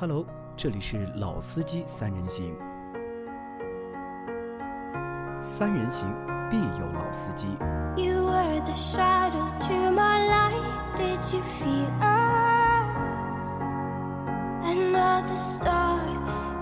Hello，这里是老司机三人行，三人行必有老司机。You were the shadow to my light. Did you feel us? Another star,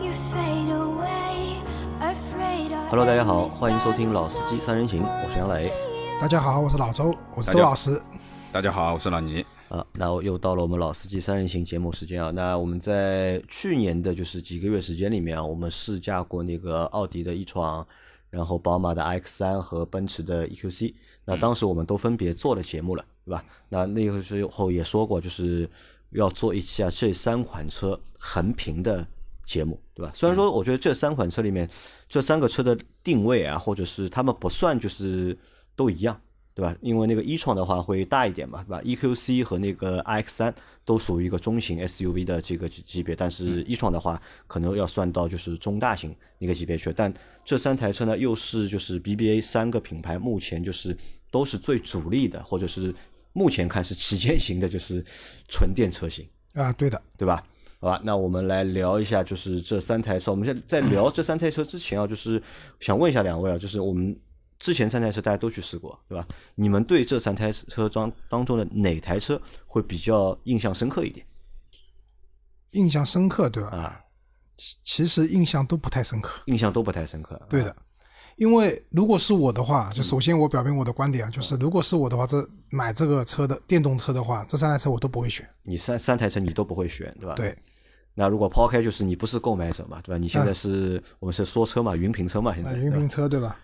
you fade away. Afraid of Hello，大家好，欢迎收听《老司机三人行》，我是杨磊大家好，我是老周，我是大家好周老师。大家好，我是老倪。啊。那又到了我们《老司机三人行》节目时间啊。那我们在去年的就是几个月时间里面啊，我们试驾过那个奥迪的 e 创，然后宝马的 X 三和奔驰的 EQC。那当时我们都分别做了节目了，对吧？那那个时候也说过，就是要做一期啊这三款车横屏的节目，对吧？虽然说我觉得这三款车里面，这三个车的定位啊，或者是他们不算就是都一样，对吧？因为那个一创的话会大一点嘛，对吧？EQC 和那个 iX 三都属于一个中型 SUV 的这个级级别，但是一创的话可能要算到就是中大型那个级别去。但这三台车呢，又是就是 BBA 三个品牌目前就是都是最主力的，或者是目前看是旗舰型的，就是纯电车型。啊，对的，对吧？好吧，那我们来聊一下，就是这三台车。我们现在在聊这三台车之前啊，就是想问一下两位啊，就是我们之前三台车大家都去试过，对吧？你们对这三台车装当中的哪台车会比较印象深刻一点印象深刻，对吧？啊？其其实印象都不太深刻。印象都不太深刻。对的，因为如果是我的话，就首先我表明我的观点啊，就是如果是我的话，这买这个车的电动车的话，这三台车我都不会选。你三三台车你都不会选，对吧？。对，那如果抛开就是你不是购买者嘛，对吧？你现在是、我们是说车嘛，云评车嘛，现在那云对吧评车对吧？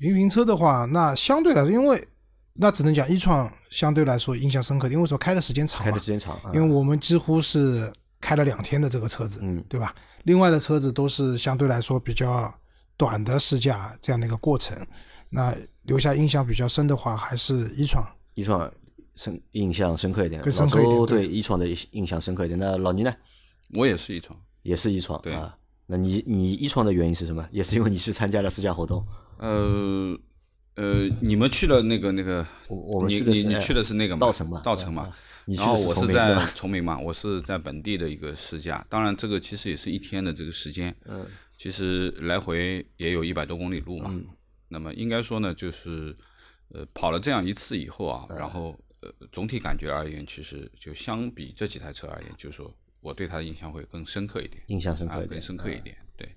云评车的话，那相对来说，因为那只能讲一创相对来说印象深刻，因为说开的时间长嘛开的时，间长，啊因为我们几乎是开了两天的这个车子，嗯对吧？另外的车子都是相对来说比较短的试驾这样的一个过程。那留下印象比较深的话，还是一创。一创深印象深刻一点，更深刻对对一创的印象深刻一点。那老倪呢？我也是一创。也是一创对啊。那你你一创的原因是什么？也是因为你去参加了试驾活动。呃呃，你们去了那个那个，我我们你去的是哎你你去的是那个嘛稻城嘛稻城嘛然后我是在崇明嘛，我是在本地的一个试驾。当然，这个其实也是一天的这个时间。嗯。其实来回也有一百多公里路嘛。嗯那么应该说呢，就是呃跑了这样一次以后啊，嗯然后呃总体感觉而言，其实就相比这几台车而言，就是说我对它的印象会更深刻一点。印象深刻啊，一点更深刻一点。对。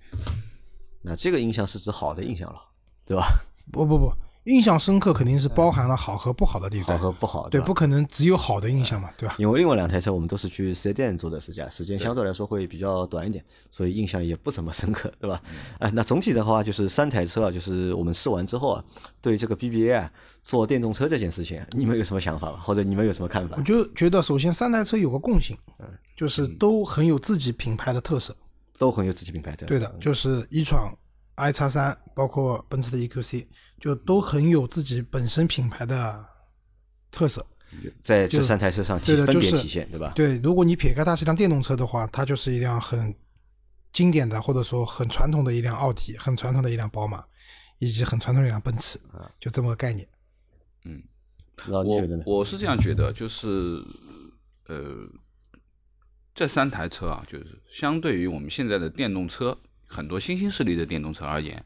那这个印象是指好的印象了，对吧？不不不，印象深刻肯定是包含了好和不好的地方好方。和不好，对，吧不可能只有好的印象嘛，对吧？因为另外两台车我们都是去四 S 店做的试驾，时间相对来说会比较短一点，所以印象也不怎么深刻，对吧？哎、那总体的话就是三台车啊，就是我们试完之后啊，对这个 BBA 啊做电动车这件事情，你们有什么想法吗？或者你们有什么看法我？就觉得首先三台车有个共性，嗯就是都很有自己品牌的特色。都很有自己品牌特色。对的，就是一创、i 叉三，包括奔驰的 EQC，就都很有自己本身品牌的特色。在这三台车上体对的，分别体现，对吧？对，如果你撇开它是辆电动车的话，它就是一辆很经典的，或者说很传统的一辆奥迪，很传统的一辆宝马，以及很传统的一辆奔驰，就这么个概念。嗯我觉得？我是这样觉得，就是呃，这三台车啊，就是相对于我们现在的电动车，很多新兴势力的电动车而言，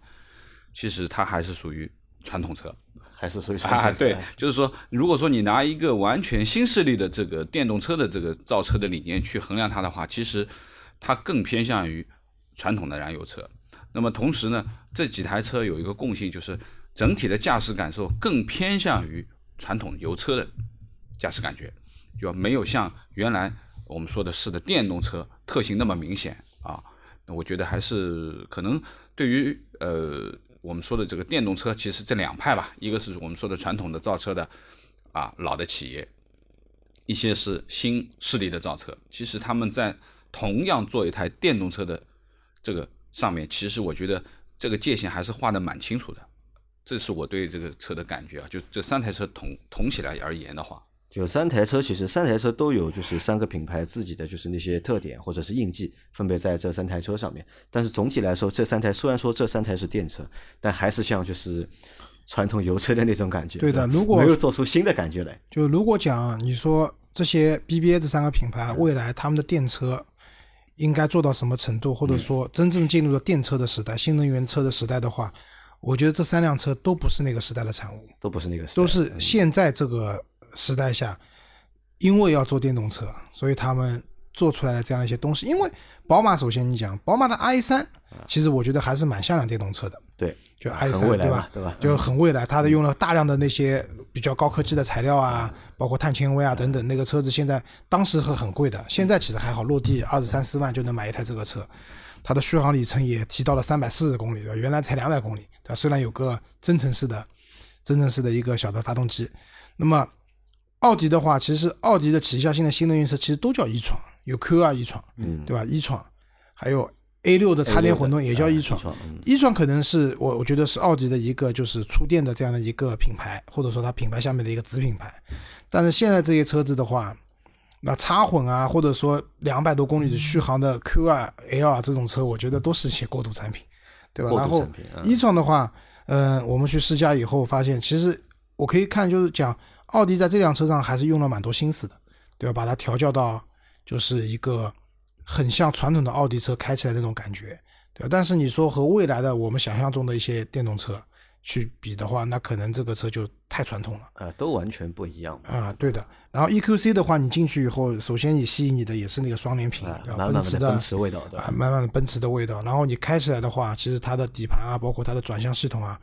其实它还是属于传统车还是属于啊。对，就是说，如果说你拿一个完全新势力的这个电动车的这个造车的理念去衡量它的话，其实它更偏向于传统的燃油车。那么同时呢，这几台车有一个共性，就是整体的驾驶感受更偏向于传统油车的驾驶感觉，就没有像原来我们说的是的电动车特性那么明显啊。我觉得还是可能对于呃我们说的这个电动车，其实这两派吧，一个是我们说的传统的造车的啊老的企业，一些是新势力的造车，其实他们在同样做一台电动车的这个上面，其实我觉得这个界限还是画的蛮清楚的。这是我对这个车的感觉啊，就这三台车同同起来而言的话，就三台车，其实三台车都有就是三个品牌自己的就是那些特点或者是印记，分别在这三台车上面。但是总体来说，这三台虽然说这三台是电车，但还是像就是传统油车的那种感觉。对的如果没有做出新的感觉来，就如果讲你说这些 BBA 这三个品牌未来他们的电车应该做到什么程度，或者说真正进入了电车的时代、新能源车的时代的话，我觉得这三辆车都不是那个时代的产物，都不是那个时代，都是现在这个时代下，因为要做电动车，所以他们做出来的这样一些东西。因为宝马，首先你讲宝马的 i 三，其实我觉得还是蛮像辆电动车的，对，就 i 三对吧？对吧？就很未来，它的用了大量的那些比较高科技的材料啊，包括碳纤维啊等等。那个车子现在当时是很贵的，现在其实还好，落地二十三四万就能买一台这个车。它的续航里程也提到了三百四十公里，对吧？原来才两百公里，对吧？虽然有个增程式的增程式的一个小的发动机，那么奥迪的话，其实奥迪的旗下现在新能源车其实都叫一创，有 Q 二一创，嗯，对吧一创，还有 A 六的插电混动也叫一创，嗯一创可能是我我觉得是奥迪的一个就是出电的这样的一个品牌，或者说它品牌下面的一个子品牌。但是现在这些车子的话，那插混啊，或者说两百多公里的续航的 Q 二 L 啊这种车，我觉得都是一些过渡产品，对吧？然后一创的话，嗯、我们去试驾以后发现，其实我可以看就是讲奥迪在这辆车上还是用了蛮多心思的，对吧？把它调教到就是一个很像传统的奥迪车开起来那种感觉，对吧？但是你说和未来的我们想象中的一些电动车去比的话，那可能这个车就太传统了啊，都完全不一样嘛。啊，对的。然后 EQC 的话，你进去以后，首先你吸引你的也是那个双联屏啊，对吧？奔驰的奔驰味道，对啊，吧？满满的奔驰的味道。然后你开起来的话，其实它的底盘啊，包括它的转向系统啊，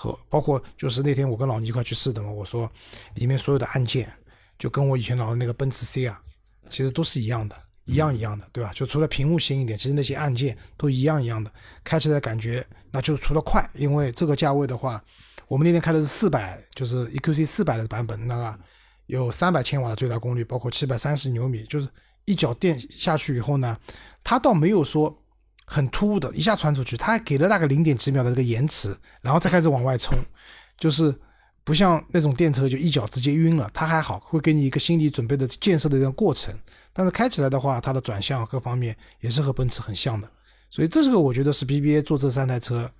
和包括就是那天我跟老倪一块去试的嘛，我说里面所有的按键就跟我以前老的那个奔驰 C 啊，其实都是一样的，一样一样的，对吧？就除了屏幕新一点，其实那些按键都一样一样的，开起来感觉那就是除了快，因为这个价位的话，我们那天开的是四百，就是 EQC 四百的版本，那个有三百千瓦的最大功率，包括七百三十牛米，就是一脚电下去以后呢，它倒没有说很突兀的一下穿出去，它还给了大概零点几秒的这个延迟，然后再开始往外冲，就是不像那种电车就一脚直接晕了，它还好会给你一个心理准备的建设的一个过程，但是开起来的话，它的转向各方面也是和奔驰很像的，所以这是个我觉得是 BBA 做这三台车，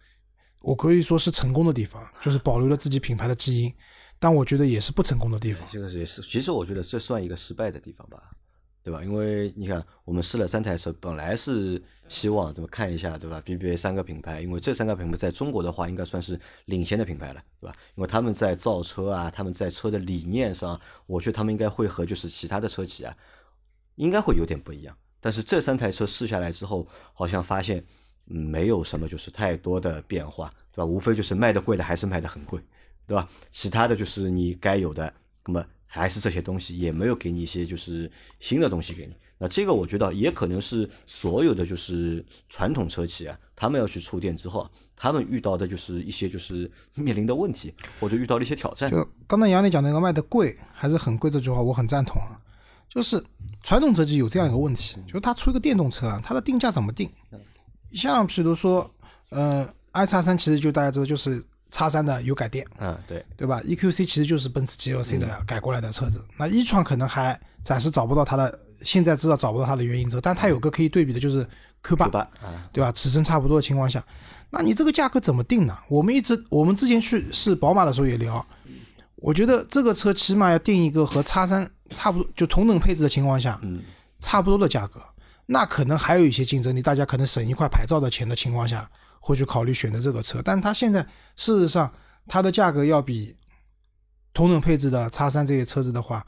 我可以说是成功的地方，就是保留了自己品牌的基因，但我觉得也是不成功的地方。这个也是，其实我觉得这算一个失败的地方吧，对吧？因为你看，我们试了三台车，本来是希望怎么看一下，对吧？BBA 三个品牌，因为这三个品牌在中国的话，应该算是领先的品牌了，对吧？因为他们在造车啊，他们在车的理念上，我觉得他们应该会和就是其他的车企啊，应该会有点不一样。但是这三台车试下来之后，好像发现嗯没有什么就是太多的变化，对吧？无非就是卖的贵的还是卖的很贵，对吧？其他的就是你该有的，那么还是这些东西，也没有给你一些就是新的东西给你。那这个我觉得也可能是所有的就是传统车企啊，他们要去触电之后啊，他们遇到的就是一些就是 面临的问题，或者遇到了一些挑战。就刚才杨磊讲那个卖的贵还是很贵这句话，我很赞同啊。就是传统车企有这样一个问题，就是它出一个电动车啊，它的定价怎么定？像比如说，呃，i 叉三其实就大家知道就是叉三的有改电，嗯，对，对吧？EQC 其实就是奔驰 GLC 的改过来的车子。那一创可能还暂时找不到它的，现在知道找不到它的原因之后，但它有个可以对比的，就是 Q 八对，吧？啊，对吧？尺寸差不多的情况下，那你这个价格怎么定呢？我们一直我们之前去试宝马的时候也聊，我觉得这个车起码要定一个和叉三差不多，就同等配置的情况下，嗯，差不多的价格。那可能还有一些竞争力，大家可能省一块牌照的钱的情况下，会去考虑选择这个车。但它现在事实上它的价格要比同等配置的叉三这些车子的话，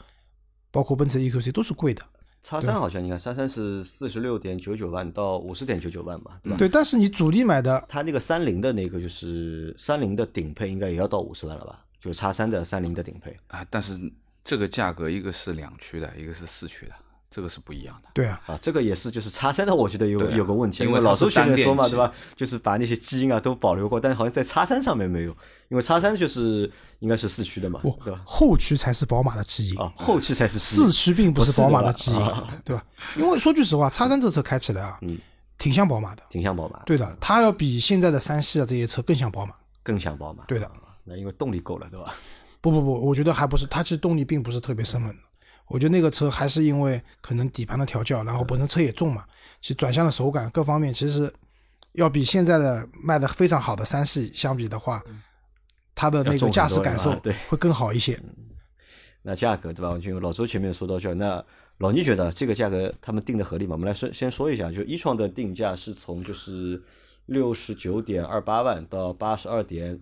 包括奔驰 EQC 都是贵的。叉三好像你看，叉三是四十六点九九万到五十点九九万嘛，对吧？对，但是你主力买的它那个三菱的那个就是三菱的顶配应该也要到五十万了吧？就是叉三的三菱的顶配。啊，但是这个价格一个是两驱的，一个是四驱的，这个是不一样的。对啊，啊，这个也是，就是叉三的，我觉得有、啊有个问题，因为老周学单电员说嘛，对吧？就是把那些基因啊都保留过，但是好像在叉三上面没有，因为叉三就是应该是四驱的嘛，不对吧？后驱才是宝马的基因啊，后驱才是四驱并不是宝马的基因对吧？因为说句实话，叉三这车开起来啊，嗯，挺像宝马的。挺像宝马，对的，它要比现在的三系啊这些车更像宝马。更像宝马。对的啊，那因为动力够了，对吧？不不不，我觉得还不是，它其实动力并不是特别生猛的。我觉得那个车还是因为可能底盘的调教，然后本身车也重嘛，其实转向的手感各方面其实要比现在的卖的非常好的三系相比的话，它的那个驾驶感受对会更好一些。那价格对吧？就老周前面说到这儿，那老倪觉得这个价格他们定的合理吗？我们来说先说一下，就一创的定价是从就是六十九点二八万到八十二点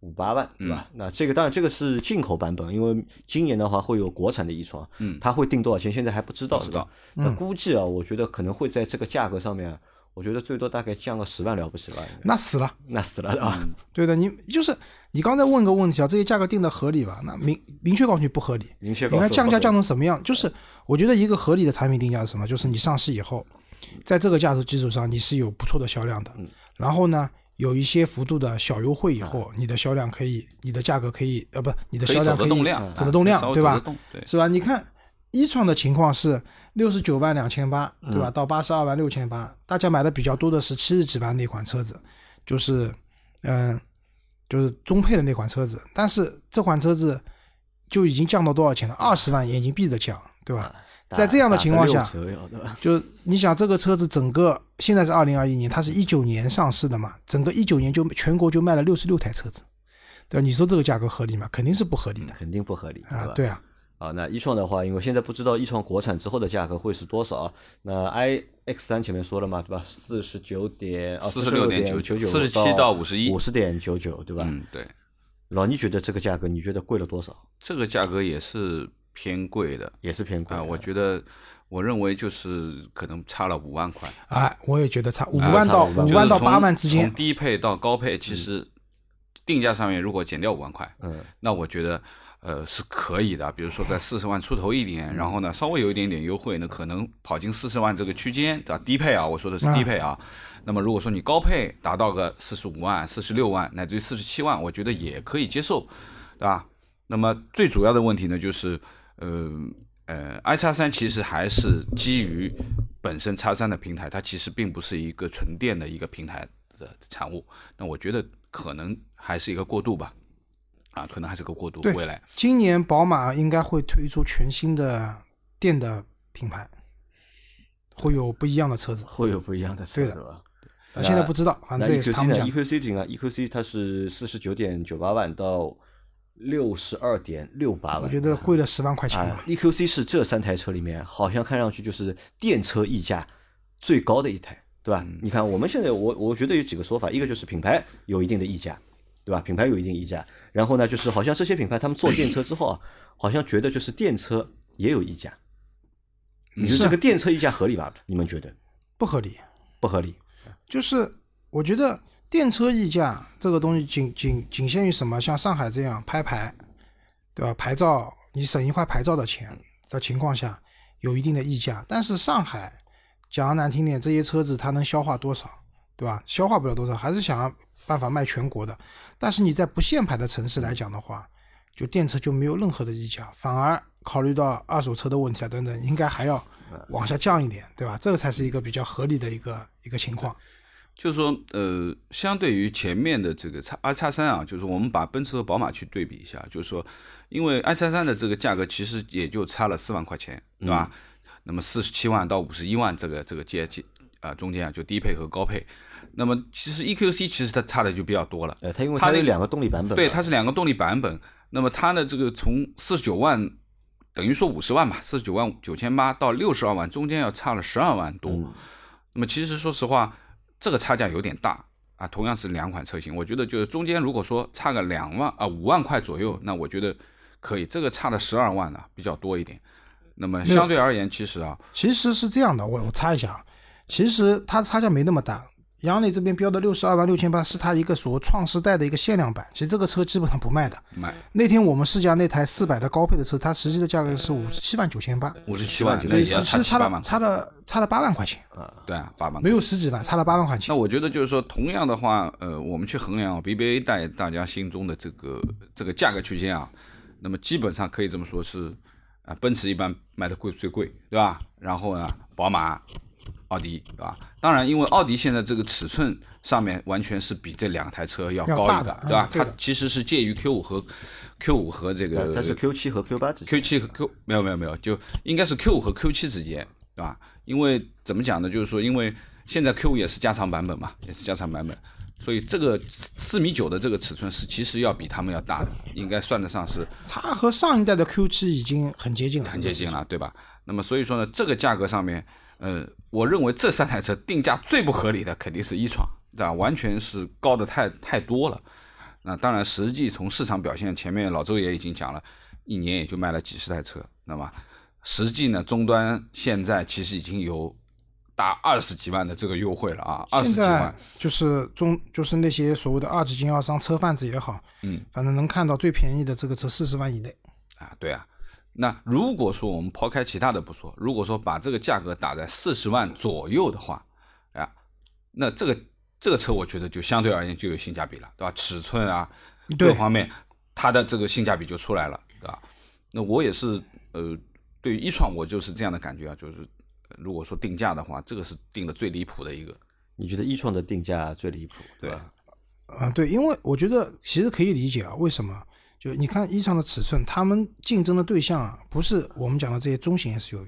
五八万，对吧？那这个当然这个是进口版本，因为今年的话会有国产的一床，嗯它会定多少钱，现在还不知道，知道对吧。那估计啊，我觉得可能会在这个价格上面啊，我觉得最多大概降个十万了不起吧，那死了。那死了啊！对的，你就是你刚才问个问题啊，这些价格定的合理吧？那明明确告诉你不合理。明确告诉你看降价降成什么样？就是我觉得一个合理的产品定价是什么？就是你上市以后，在这个价格基础上你是有不错的销量的，嗯然后呢有一些幅度的小优惠以后，你的销量可以，你的价格可以呃不，你的销量可以得动量，走得动量对吧是吧？你看一创的情况是六十九万两千八，对嗯吧？到八十二万六千八，大家买的比较多的是七十几万那款车子，就是嗯，就是中配的那款车子，但是这款车子就已经降到多少钱了？二十万眼睛闭着降，对吧？打在这样的情况下？就你想这个车子整个现在是二零二一年，它是一九年上市的嘛，整个一九年就全国就卖了六十六台车子，对吧？你说这个价格合理吗？肯定是不合理的肯定不合理，啊对啊。啊，那一创的话，因为现在不知道一创国产之后的价格会是多少。那 i x 三前面说了嘛，对吧？四十九点啊，四六点46.99九47到51五十点九九，对吧？嗯，对，老倪觉得这个价格，你觉得贵了多少？这个价格也是偏贵的也是偏贵啊，的我觉得，我认为就是可能差了五万块，哎，我也觉得差五啊万到五万到八万之间从，低配到高配，其实定价上面如果减掉五万块，嗯，那我觉得呃是可以的。比如说在四十万出头一点，然后呢稍微有一点点优惠，那可能跑进四十万这个区间，对吧？低配啊，我说的是低配啊。那么如果说你高配达到个四十五万、四十六万，乃至于四十七万，我觉得也可以接受，对吧？那么最主要的问题呢，就是呃呃，i 叉三其实还是基于本身叉三的平台，它其实并不是一个纯电的一个平台的产物。那我觉得可能还是一个过渡吧，啊，可能还是个过渡。未来今年宝马应该会推出全新的电的品牌，会有不一样的车子。会有不一样的车，子对吧？呃现在不知道，反正这也是他们讲。？EQC 顶啊，EQC 它是四十九点九八万到六十二点六八万，我觉得贵了十万块钱啊。，EQC 是这三台车里面好像看上去就是电车溢价最高的一台，对吧？嗯你看我们现在我我觉得有几个说法，一个就是品牌有一定的溢价，对吧？品牌有一定溢价，然后呢，就是好像这些品牌他们做电车之后啊，好像觉得就是电车也有溢价。你觉得这个电车溢价合理吧？你们觉得不合理。不合理？就是我觉得电车溢价这个东西仅仅仅限于什么？像上海这样拍牌，对吧？牌照你省一块牌照的钱的情况下，有一定的溢价。但是上海讲的难听点，这些车子它能消化多少，对吧？消化不了多少，还是想要办法卖全国的。但是你在不限牌的城市来讲的话，就电车就没有任何的溢价，反而考虑到二手车的问题啊等等，应该还要往下降一点，对吧？这个才是一个比较合理的一个一个情况。就是说，呃，相对于前面的这个叉 i 叉三啊，就是我们把奔驰和宝马去对比一下，就是说，因为 i 叉三的这个价格其实也就差了四万块钱，对吧？那么四十七万到五十一万这个这个阶阶啊、中间啊，就低配和高配。那么其实 EQC 其实它差的就比较多了，呃，它因为它有两个动力版本，对，它是两个动力版本。那么它的这个从四十九万，等于说五十万吧，四十九万九千八到六十二万，中间要差了十二万多。嗯那么其实说实话，这个差价有点大啊。同样是两款车型，我觉得就是中间如果说差个两万啊五万块左右，那我觉得可以。这个差了十二万呢、比较多一点。那么相对而言，其实啊，其实是这样的，我我插一下啊，其实它差价没那么大。杨磊这边标的六十二万六千八是它一个所谓创时代的一个限量版，其实这个车基本上不卖的。卖那天我们试驾那台四百的高配的车，它实际的价格是五十七万九千八，五十七万，那对，也要其实差了差了差了八万块钱，对啊，八万没有十几万，差了八万块钱那。我觉得就是说，同样的话，呃，我们去衡量 BBA 在大家心中的这个这个价格区间啊，那么基本上可以这么说是，啊、奔驰一般卖的贵最贵，对吧？然后呢，宝马、奥迪，对吧？当然，因为奥迪现在这个尺寸上面完全是比这两台车要高一个，对吧它其实是介于 Q 五和 Q 五和这个呃它是 Q 七和 Q 八之间。Q 七和 Q 没有没有没有，就应该是 Q 五和 Q 七之间，对吧？因为怎么讲呢？就是说，因为现在 Q 五也是加长版本嘛，也是加长版本。所以这个四米九的这个尺寸是其实要比他们要大的，应该算得上是它和上一代的 Q 七已经很接近了，很接近了，对吧？那么所以说呢，这个价格上面，呃，我认为这三台车定价最不合理的肯定是一创，对吧？完全是高的太太多了。那当然，实际从市场表现，前面老周也已经讲了，一年也就卖了几十台车，那么实际呢，终端现在其实已经有达二十几万的这个优惠了啊，二十几万，就是中就是那些所谓的二级经销商、车贩子也好，嗯，反正能看到最便宜的这个车四十万以内。啊，对啊。那如果说我们抛开其他的不说，如果说把这个价格打在四十万左右的话，啊，那这个这个车我觉得就相对而言就有性价比了，对吧？尺寸啊，各方面它的这个性价比就出来了，对吧？那我也是，呃，对于一创我就是这样的感觉啊，就是呃如果说定价的话，这个是定的最离谱的一个，你觉得一创的定价最离谱，对吧？啊，对，因为我觉得其实可以理解啊，为什么？就你看一创的尺寸，他们竞争的对象啊，不是我们讲的这些中型 SUV，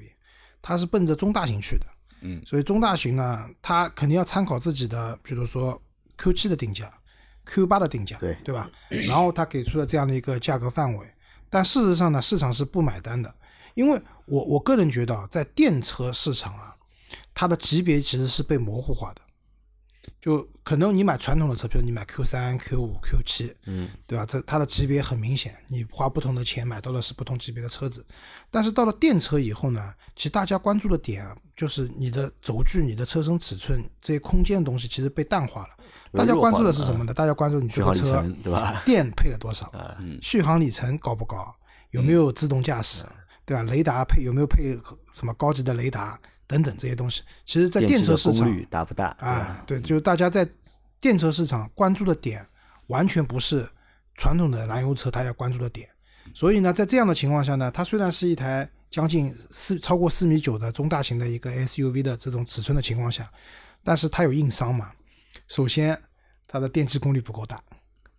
它是奔着中大型去的。嗯，所以中大型呢，它肯定要参考自己的，比如说 Q 7的定价、Q 8的定价，对对吧？然后它给出了这样的一个价格范围，但事实上呢，市场是不买单的，因为我我个人觉得啊，在电车市场啊，它的级别其实是被模糊化的。就可能你买传统的车，比如你买 Q 三 Q 五 Q 七嗯，对吧？这它的级别很明显，你花不同的钱买到的是不同级别的车子。但是到了电车以后呢，其实大家关注的点啊，就是你的轴距、你的车身尺寸这些空间的东西，其实被淡化了。大家关注的是什么呢？大家关注你这个车对吧？电配了多少，续航里程高不高，有没有自动驾驶，对吧？雷达配有没有配什么高级的雷达等等这些东西，其实在电车市场率大不大？啊，对，就是大家在电车市场关注的点，完全不是传统的燃油车它要关注的点。所以呢，在这样的情况下呢，它虽然是一台将近四超过四米九的中大型的一个 SUV 的这种尺寸的情况下，但是它有硬伤嘛。首先，它的电机功率不够大，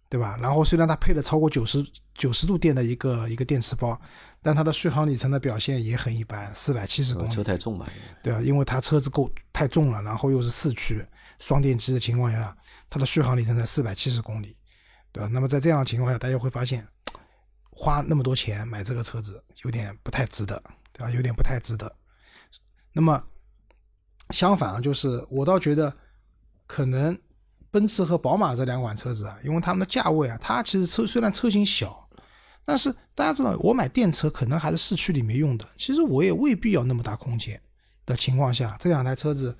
对吧？然后虽然它配了超过九十九十度电的一个一个电池包，但它的续航里程的表现也很一般，四百七十公里。车太重嘛，对啊，因为它车子够太重了，然后又是四驱双电机的情况下，它的续航里程才四百七十公里，对吧？那么在这样的情况下，大家会发现，花那么多钱买这个车子有点不太值得，对吧？有点不太值得。那么相反啊，就是我倒觉得，可能奔驰和宝马这两款车子啊，因为它们的价位啊，它其实车虽然车型小，但是大家知道，我买电车可能还是市区里面用的，其实我也未必要那么大空间的情况下，这两台车子，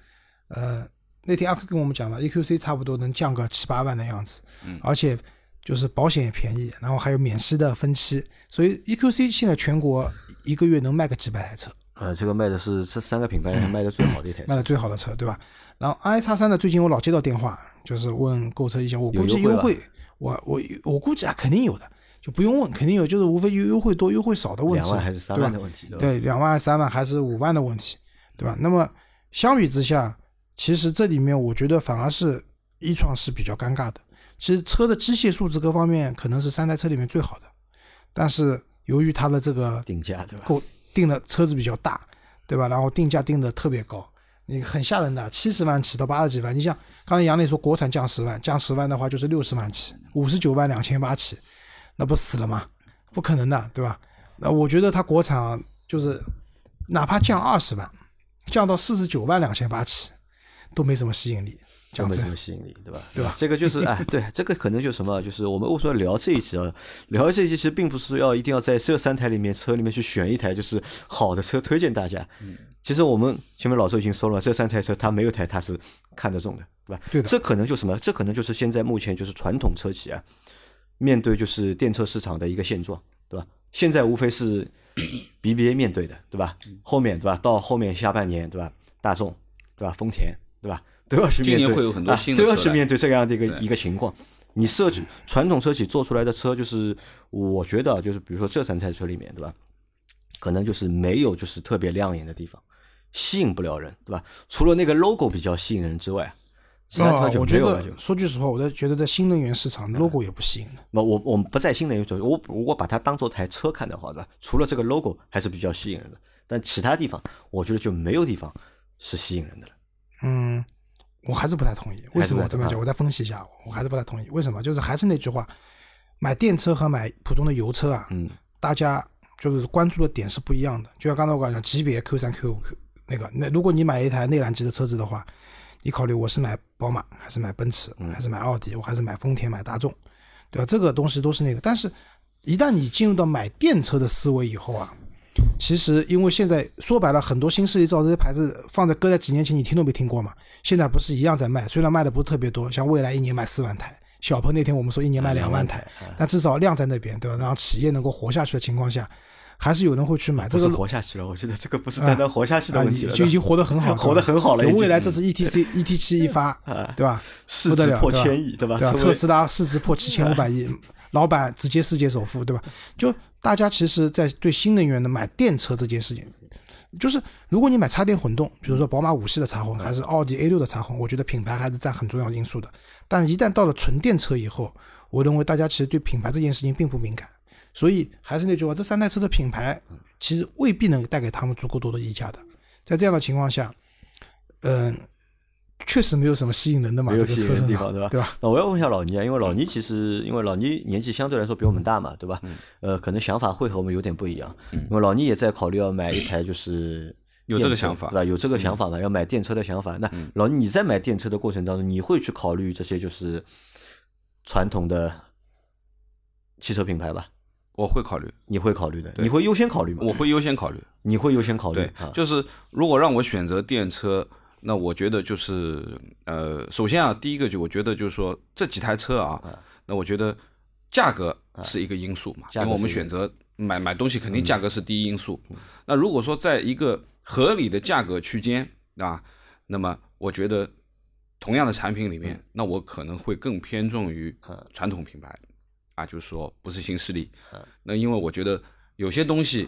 呃，那天阿克跟我们讲了，EQC 差不多能降个七八万的样子，嗯。而且就是保险也便宜，然后还有免息的分期，所以 EQC 现在全国一个月能卖个几百台车，呃，这个卖的是这三个品牌里面卖的最好的一台车。卖的，最好的车，对吧？然后 i 叉三呢，最近我老接到电话，就是问购车意向，我估计优惠优惠，我我我估计啊，肯定有的，就不用问，肯定有，就是无非就优惠多优惠少的问题，两万还是三万的问题，对吧？对，两万、三万还是五万的问题，对吧？那么相比之下，其实这里面我觉得反而是一创是比较尴尬的。其实车的机械素质各方面可能是三台车里面最好的，但是由于它的这个定价对吧？购定的车子比较大，对吧？然后定价定的特别高，你很吓人的，七十万起到八十几万。你像刚才杨磊说国产降十万，降十万的话就是六十万起，五十九万两千八起，那不死了吗？不可能的，对吧？那我觉得它国产啊就是哪怕降二十万，降到四十九万两千八起，都没什么吸引力。讲真就没什么吸引力，对吧？对吧这个就是哎，对，这个可能就什么，就是我们为什么聊这一集啊？聊这一集其实并不是要一定要在这三台里面车里面去选一台就是好的车推荐大家。嗯，其实我们前面老周已经说了，这三台车它没有台它是看得中的，对吧？对的这可能就什么？这可能就是现在目前就是传统车企啊，面对就是电车市场的一个现状，对吧？现在无非是 BBA 面对的，对吧？后面对吧？到后面下半年，对吧？大众，对吧？丰田，对吧？都要去面对，今年会有很多啊新的都要去面对这样的一个一个情况。你设计传统车企做出来的车，就是我觉得啊就是比如说这三台车里面，对吧？可能就是没有就是特别亮眼的地方，吸引不了人，对吧？除了那个 logo 比较吸引人之外，其他地啊方就我觉没有了。就得说句实话，我在觉得在新能源市场 logo 也不吸引的。那我我们不在新能源车，我我把它当做台车看的话，对吧？除了这个 logo 还是比较吸引人的，但其他地方我觉得就没有地方是吸引人的了。嗯，我还是不太同意。为什么这么讲？啊我再分析一下，我还是不太同意。为什么？就是还是那句话，买电车和买普通的油车啊，嗯，大家就是关注的点是不一样的。就像刚才我讲，级别 Q 三 Q 五那个，那如果你买一台内燃机的车子的话，你考虑我是买宝马还是买奔驰，嗯还是买奥迪，我还是买丰田买大众，对吧？这个东西都是那个，但是一旦你进入到买电车的思维以后啊，其实因为现在说白了，很多新势力造这些牌子放在搁在几年前你听都没听过嘛，现在不是一样在卖，虽然卖的不是特别多，像未来一年卖四万台，小鹏那天我们说一年卖两万台，但至少量在那边，对吧？让企业能够活下去的情况下，还是有人会去买这个活下去了，我觉得这个不是单单活下去的啊，问题了，就已经活得很好，活得很好了 未来这次 E T C E T 七一发，对吧？市值破千亿，对吧？对吧？特斯拉市值破七千五百亿，老板直接世界首富，对吧？就大家其实，在对新能源的买电车这件事情，就是如果你买插电混动，比如说宝马五系的插混，还是奥迪 A 六的插混，我觉得品牌还是占很重要因素的。但一旦到了纯电车以后，我认为大家其实对品牌这件事情并不敏感，所以还是那句话，这三台车的品牌其实未必能带给他们足够多的溢价的。在这样的情况下，嗯、确实没有什么吸引人的嘛，没有吸引这个车身人的地方，对吧？对吧？那我要问一下老倪啊，因为老倪其实因为老倪年纪相对来说比我们大嘛，对吧？嗯呃，可能想法会和我们有点不一样。因为老倪也在考虑要买一台就是 有这个想法嗯对吧？有这个想法嘛？要买电车的想法。那老倪你在买电车的过程当中，你会去考虑这些就是传统的汽车品牌吧？我会考虑，你会考虑的，你会优先考虑吗？我会优先考虑。你会优先考虑对啊，？就是如果让我选择电车，那我觉得就是呃，首先啊，第一个就我觉得就是说这几台车啊，那我觉得价格是一个因素嘛，因为我们选择买买东西肯定价格是第一因素。那如果说在一个合理的价格区间对吧，那么我觉得同样的产品里面，那我可能会更偏重于传统品牌啊，就是说不是新势力。那因为我觉得有些东西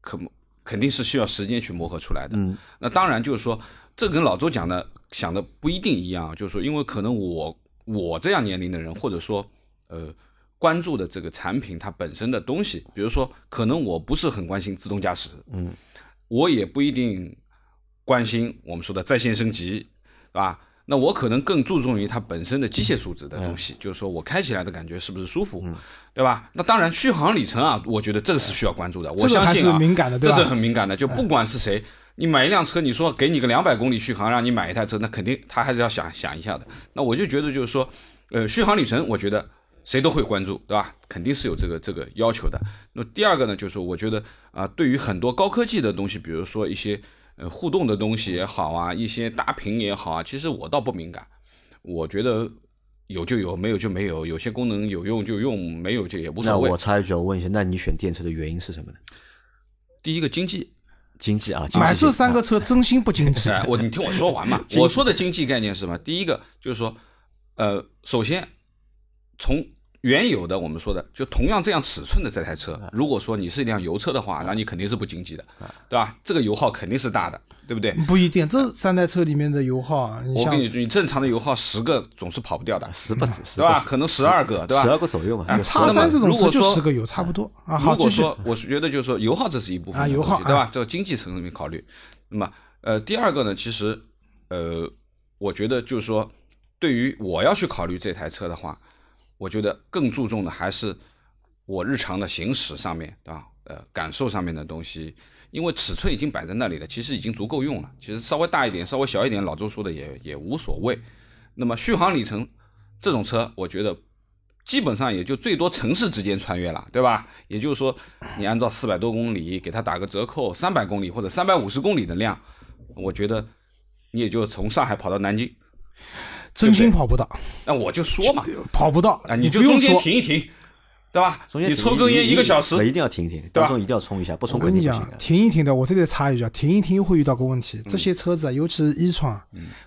可肯定是需要时间去磨合出来的。嗯那当然就是说，这跟老周讲的想的不一定一样，就是说，因为可能我我这样年龄的人，或者说呃关注的这个产品它本身的东西，比如说可能我不是很关心自动驾驶，嗯，我也不一定关心我们说的在线升级，对吧？那我可能更注重于它本身的机械素质的东西，就是说我开起来的感觉是不是舒服，对吧？那当然续航里程啊，我觉得这个是需要关注的。我相信啊，是敏感的对吧这是很敏感的。就不管是谁，你买一辆车，你说给你个两百公里续航，让你买一台车，那肯定他还是要想想一下的。那我就觉得就是说，呃，续航里程，我觉得谁都会关注，对吧？肯定是有这个这个要求的。那第二个呢，就是我觉得啊、对于很多高科技的东西，比如说一些呃互动的东西也好啊，一些大屏也好啊，其实我倒不敏感，我觉得有就有，没有就没有，有些功能有用就用，没有就也无那所谓那我。插一句，我问一下，那你选电车的原因是什么呢？第一个经济，经济啊，济买这三个车真心不经济。哎，我你听我说完嘛。我说的经济概念是什么？第一个就是说，呃，首先从原有的我们说的，就同样这样尺寸的这台车，如果说你是一辆油车的话，那你肯定是不经济的，对吧？这个油耗肯定是大的，对不对？不一定，这三台车里面的油耗啊，我跟你说，你正常的油耗十个总是跑不掉的，十不止，十对吧？可能十二个，对吧？十二个左右嘛。啊就叉三这种车如果说就十个油差不多啊。好，继续如果说我是觉得就是说油耗这是一部分啊油耗对吧啊？这个经济层面考虑。那么呃，第二个呢，其实呃，我觉得就是说，对于我要去考虑这台车的话，我觉得更注重的还是我日常的行驶上面啊，呃，感受上面的东西。因为尺寸已经摆在那里了，其实已经足够用了。其实稍微大一点、稍微小一点，老周说的也也无所谓。那么续航里程这种车，我觉得基本上也就最多城市之间穿越了，对吧？也就是说，你按照四百多公里给它打个折扣，三百公里或者三百五十公里的量，我觉得你也就从上海跑到南京，真心跑不到，那我就说嘛，跑不到啊，你就中间。停一停，对吧？中间你抽根烟一个小时，一定要停一停，当中一定要冲一下，不冲我跟你讲肯定不行，。停一停的，我这里插一句啊，停一停又会遇到个问题，这些车子啊，尤其是一创，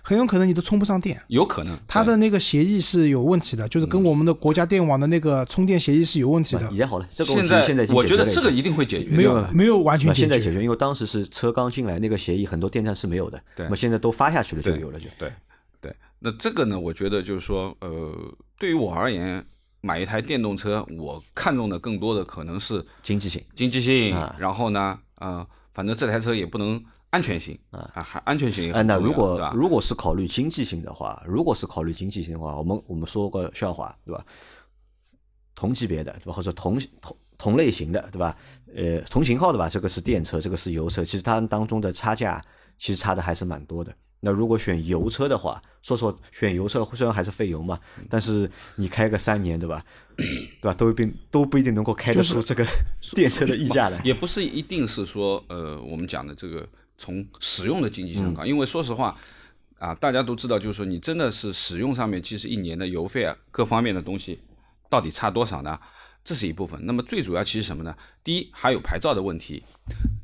很有可能你都充不上电。有可能它的那个协议是有问题的，就是跟我们的国家电网的那个充电协议是有问题的，也好了，这个问现在题现在我觉得这个一定会解决没掉有没有完全解决。现在解决，因为当时是车刚进来，那个协议很多电站是没有的，对那么现在都发下去了，就有了就。对对，那这个呢，我觉得就是说，呃，对于我而言，买一台电动车，我看中的更多的可能是经济性经济性，啊然后呢，呃，反正这台车也不能安全性啊，还安全性也哎，很重要，那如果？如果是考虑经济性的话，如果是考虑经济性的话，我们我们说个笑话，对吧？同级别的对吧，或者同同同类型的对吧？呃，同型号的吧，这个是电车，这个是油车，其实它们当中的差价其实差的还是蛮多的。那如果选油车的话，说实话，选油车虽然还是费油嘛，但是你开个三年，对吧？对吧？都并都不一定能够开得出这个 电车的溢价来。也不是一定是说，呃，我们讲的这个从使用的经济性高，因为说实话，啊，大家都知道，就是说你真的是使用上面，其实一年的油费啊，各方面的东西到底差多少呢？这是一部分。那么最主要其实什么呢？第一，还有牌照的问题，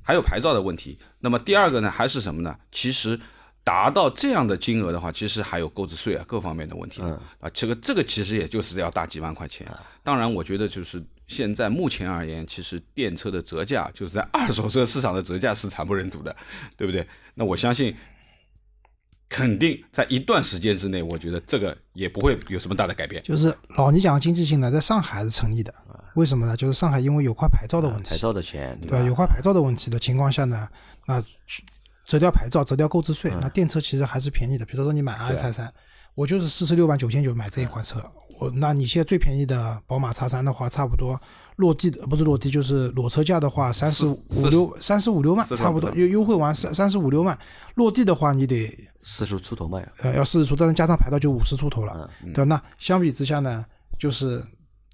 还有牌照的问题。那么第二个呢，还是什么呢？其实达到这样的金额的话，其实还有购置税啊，各方面的问题。嗯啊，这个这个其实也就是要大几万块钱。当然，我觉得就是现在目前而言，其实电车的折价就是在二手车市场的折价是惨不忍睹的，对不对？那我相信，肯定在一段时间之内，我觉得这个也不会有什么大的改变。就是老倪讲的经济性呢，在上海还是成立的。为什么呢？就是上海因为有块牌照的问题，牌照的钱，对对吧？有块牌照的问题的情况下呢，那折掉牌照，折掉购置税，那电车其实还是便宜的。比如说你买 R 叉三，我就是四十六万九千九买这一款车，我那你现在最便宜的宝马叉三的话，差不多落地的不是落地就是裸车价的话，三十五六三十五六万，差不多优优惠完三三十五六万，落地的话你得四十出头嘛呀。呃，要四十出，但是加上牌照就五十出头了，对吧？那相比之下呢，就是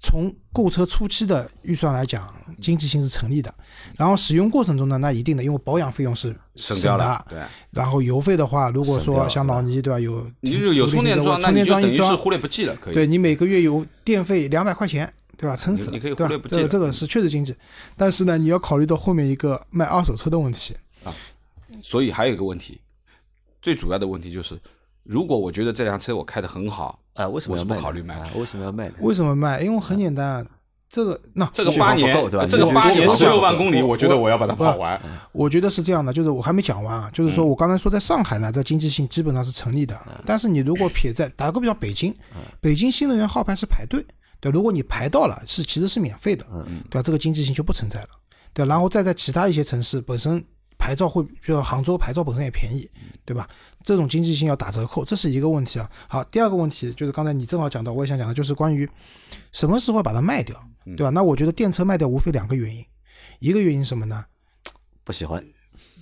从购车初期的预算来讲，经济性是成立的。然后使用过程中呢，那一定的，因为保养费用是省掉的了，，对，然后油费的话，如果说像老倪对吧，有你就有充电桩，那充电你就等于是桩一装，忽略不计了，可以。对你每个月有电费两百块钱，对吧？撑死了，你可以对吧忽略不？计这个这个是确实经济，但是呢，你要考虑到后面一个卖二手车的问题啊。所以还有一个问题，最主要的问题就是，如果我觉得这辆车我开的很好，哎，为什么我是不要卖呢？考虑卖为什么要卖？为什么卖？因为很简单，这个那这个八年对吧，这个八年十六万公里，我我觉得我要把它跑完。我觉得是这样的，就是我还没讲完啊，就是说我刚才说在上海呢，这经济性基本上是成立的，但是你如果撇在打个比方，北京，北京新能源号牌是排队，对，如果你排到了，是其实是免费的，对吧？这个经济性就不存在了，对，然后再在其他一些城市本身牌照会，比如说杭州牌照本身也便宜，对吧？这种经济性要打折扣，这是一个问题啊。好，第二个问题就是刚才你正好讲到，我也想讲的，就是关于什么时候把它卖掉，对吧？那我觉得电车卖掉无非两个原因，一个原因是什么呢？不喜欢，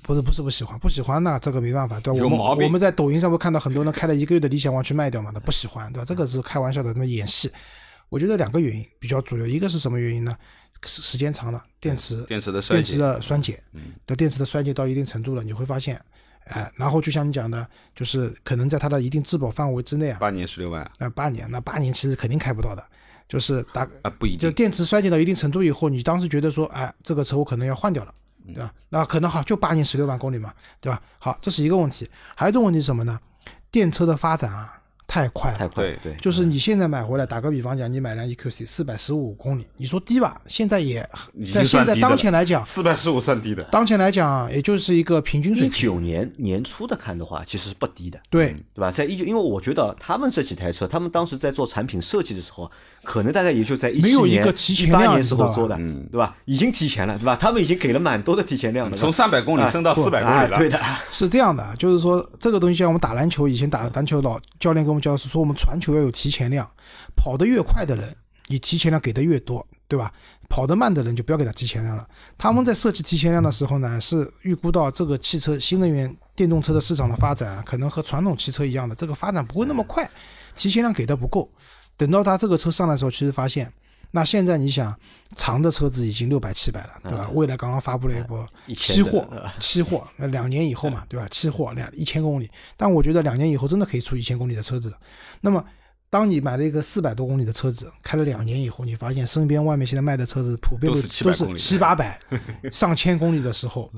不是不是不喜欢，不喜欢那这个没办法，对吧？我们有毛病我们在抖音上不看到很多人开了一个月的理想 ONE 去卖掉嘛，那不喜欢，对吧？这个是开玩笑的，那么演戏。我觉得两个原因比较主流，一个是什么原因呢？时时间长了，电池电池的衰电池竭，的衰减，对电池的衰竭到一定程度了，你会发现，哎，然后就像你讲的，就是可能在它的一定质保范围之内啊，八年十六万那八年，那八年其实肯定开不到的，就是大啊，不一定。就电池衰减到一定程度以后，你当时觉得说，哎，这个车我可能要换掉了，对吧？那可能好，就八年十六万公里嘛，对吧？好，这是一个问题。还有一种问题是什么呢？电车的发展啊，太快了，太快对对，就是你现在买回来，打个比方讲，你买辆 EQC 四百十五公里，你说低吧？现在也在现在当前来讲，四百十五算低的，当前来讲，也就是一个平均水一平。九年年初的看的话，其实是不低的，对，对吧？在一九，因为我觉得他们这几台车，他们当时在做产品设计的时候，可能大概也就在一没七年、有一个提前量一八年时候做的，对吧？已经提前了，对吧？他们已经给了蛮多的提前量的，从三百公里升到四百公里了。哎对的，是这样的，就是说这个东西像我们打篮球，以前打篮球老教练跟就是说，我们传球要有提前量，跑得越快的人，你提前量给的越多，对吧？跑得慢的人就不要给他提前量了。他们在设计提前量的时候呢，是预估到这个汽车新能源电动车的市场的发展，可能和传统汽车一样的，这个发展不会那么快，提前量给的不够。等到他这个车上来的时候，其实发现，那现在你想，长的车子已经六百七百了，对吧？未来刚刚发布了一波期货，期货，那两年以后嘛，对吧？期货两一千公里，但我觉得两年以后真的可以出一千公里的车子。那么，当你买了一个四百多公里的车子，开了两年以后，你发现身边外面现在卖的车子普遍都是都都700公里是七八百、上千公里的时候，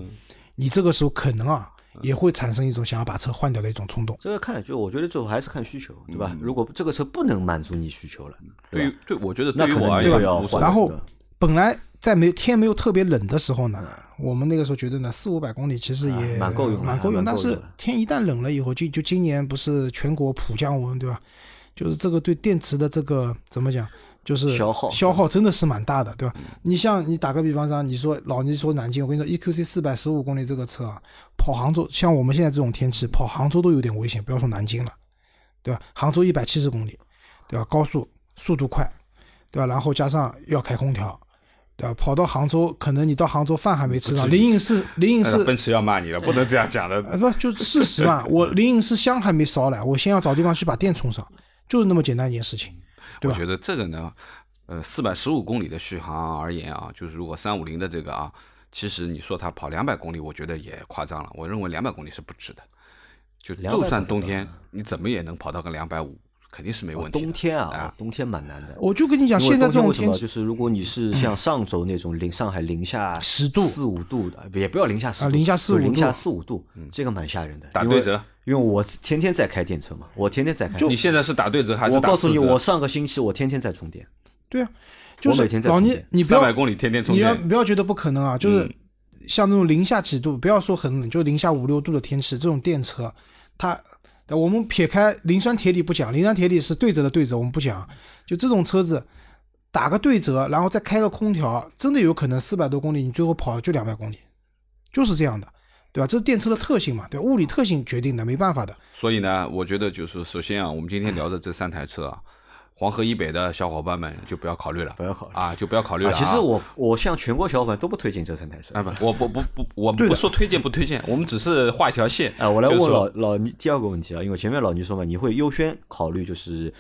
你这个时候可能啊也会产生一种想要把车换掉的一种冲动。这个看就我觉得最后还是看需求，对吧？嗯如果这个车不能满足你需求了，对于对，我觉得那可能你对于我而言。然后本来在没天没有特别冷的时候呢，我们那个时候觉得呢，四五百公里其实也啊蛮够用蛮够用。但是天一旦冷了以后，就就今年不是全国普降温，对吧？就是这个对电池的这个怎么讲，就是消耗消耗真的是蛮大的，对吧？你像你打个比方说，你说老倪说南京，我跟你说，EQC 四百十五公里这个车啊，跑杭州，像我们现在这种天气，跑杭州都有点危险，不要说南京了，对吧？杭州一百七十公里，对吧？高速速度快，对吧？然后加上要开空调，对吧？跑到杭州，可能你到杭州饭还没吃上，灵隐寺灵隐寺奔驰要骂你了，不能这样讲的。呃，不就事实嘛？我灵隐寺香还没烧来，我先要找地方去把电充上，就是那么简单一件事情？我觉得这个呢，呃，四百十五公里的续航而言啊，就是如果三五零的这个啊，其实你说它跑两百公里，我觉得也夸张了。我认为两百公里是不值的，就就算冬天你怎么也能跑到个两百五，肯定是没问题的。冬天啊啊，冬天蛮难的。我就跟你讲，现在这种冬天气就是如果你是像上周那种零上海零下 10度四五度的，也不要零下十啊零下四五度零下四五度，这个蛮吓人的。打对折，因为我天天在开电车嘛，我天天在开。你现在是打对折还是打我告诉你，我上个星期我天天在充电，对啊，就是我每天在老倪充电，三你不要百公里天天充电你要，不要觉得不可能啊？就是嗯像那种零下几度，不要说很冷，就零下五六度的天气，这种电车，它我们撇开磷酸铁锂不讲，磷酸铁锂是对折的对折，我们不讲。就这种车子打个对折，然后再开个空调，真的有可能四百多公里，你最后跑就两百公里，就是这样的，对吧？这是电车的特性嘛，对吧，物理特性决定的，没办法的。所以呢，我觉得就是首先啊，我们今天聊的这三台车啊，黄河以北的小伙伴们就不要考虑了，不要考虑啊，就不要考虑了啊。其实我我向全国小伙伴都不推荐这三台车啊不，我不不不，我不说推荐不推荐，我们只是画一条线。啊，我来问老老倪第二个问题啊，因为前面老倪说嘛，你会优先考虑就是